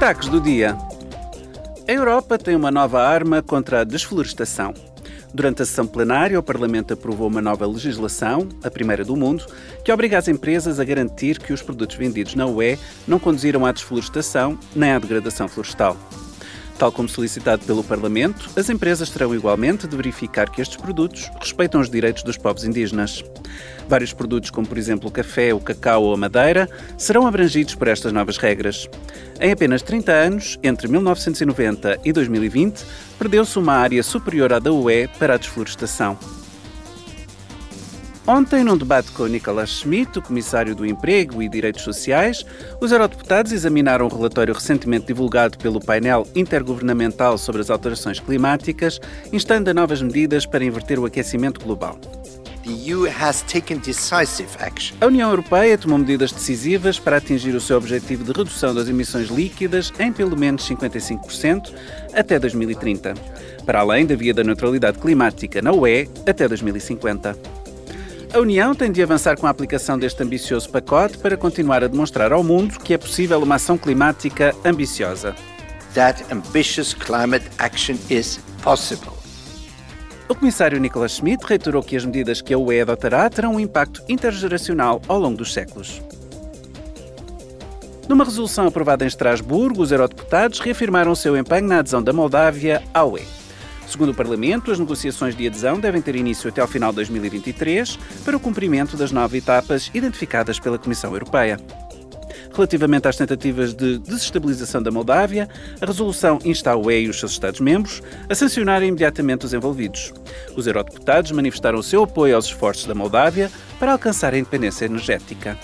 Destaques do dia. A Europa tem uma nova arma contra a desflorestação. Durante a sessão plenária, o Parlamento aprovou uma nova legislação, a primeira do mundo, que obriga as empresas a garantir que os produtos vendidos na UE não conduziram à desflorestação nem à degradação florestal. Tal como solicitado pelo Parlamento, as empresas terão igualmente de verificar que estes produtos respeitam os direitos dos povos indígenas. Vários produtos, como por exemplo o café, o cacau ou a madeira, serão abrangidos por estas novas regras. Em apenas 30 anos, entre 1990 e 2020, perdeu-se uma área superior à da UE para a desflorestação. Ontem, num debate com Nicolas Schmidt, o Comissário do Emprego e Direitos Sociais, os eurodeputados examinaram o relatório recentemente divulgado pelo painel intergovernamental sobre as alterações climáticas, instando a novas medidas para inverter o aquecimento global. A União Europeia tomou medidas decisivas para atingir o seu objetivo de redução das emissões líquidas em pelo menos 55% até 2030, para além da via da neutralidade climática na UE até 2050. A União tem de avançar com a aplicação deste ambicioso pacote para continuar a demonstrar ao mundo que é possível uma ação climática ambiciosa. That ambitious climate action is possible. O comissário Nicolas Schmidt reiterou que as medidas que a UE adotará terão um impacto intergeracional ao longo dos séculos. Numa resolução aprovada em Estrasburgo, os eurodeputados reafirmaram o seu empenho na adesão da Moldávia à UE. Segundo o Parlamento, as negociações de adesão devem ter início até ao final de 2023 para o cumprimento das nove etapas identificadas pela Comissão Europeia. Relativamente às tentativas de desestabilização da Moldávia, a resolução insta a UE e os seus Estados-membros a sancionarem imediatamente os envolvidos. Os eurodeputados manifestaram o seu apoio aos esforços da Moldávia para alcançar a independência energética.